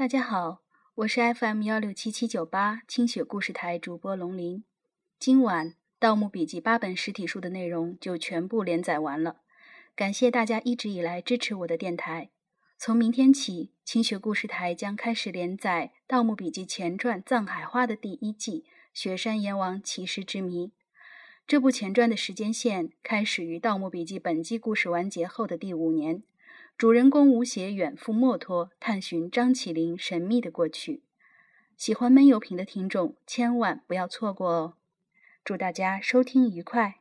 大家好，我是 FM 幺六七七九八清雪故事台主播龙鳞。今晚《盗墓笔记》八本实体书的内容就全部连载完了，感谢大家一直以来支持我的电台。从明天起，清雪故事台将开始连载《盗墓笔记前传：藏海花》的第一季《雪山阎王奇尸之谜》。这部前传的时间线开始于《盗墓笔记》本季故事完结后的第五年。主人公吴邪远赴墨脱探寻张起灵神秘的过去，喜欢闷油瓶的听众千万不要错过哦！祝大家收听愉快。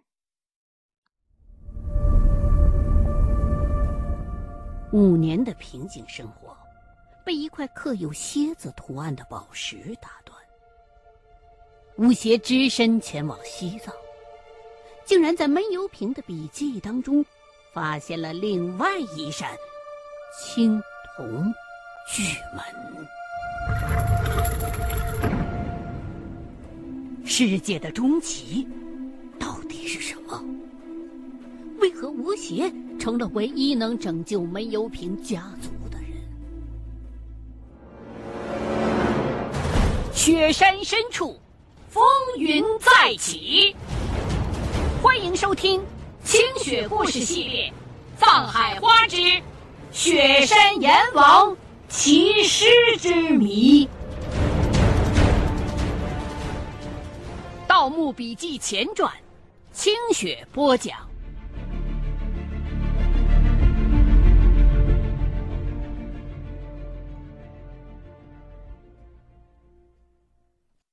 五年的平静生活，被一块刻有蝎子图案的宝石打断。吴邪只身前往西藏，竟然在闷油瓶的笔记当中，发现了另外一扇。青铜巨门，世界的终极到底是什么？为何吴邪成了唯一能拯救梅油瓶家族的人？雪山深处，风云再起。欢迎收听《清雪故事系列》《藏海花之》。雪山阎王奇尸之谜，《盗墓笔记前传》，清雪播讲。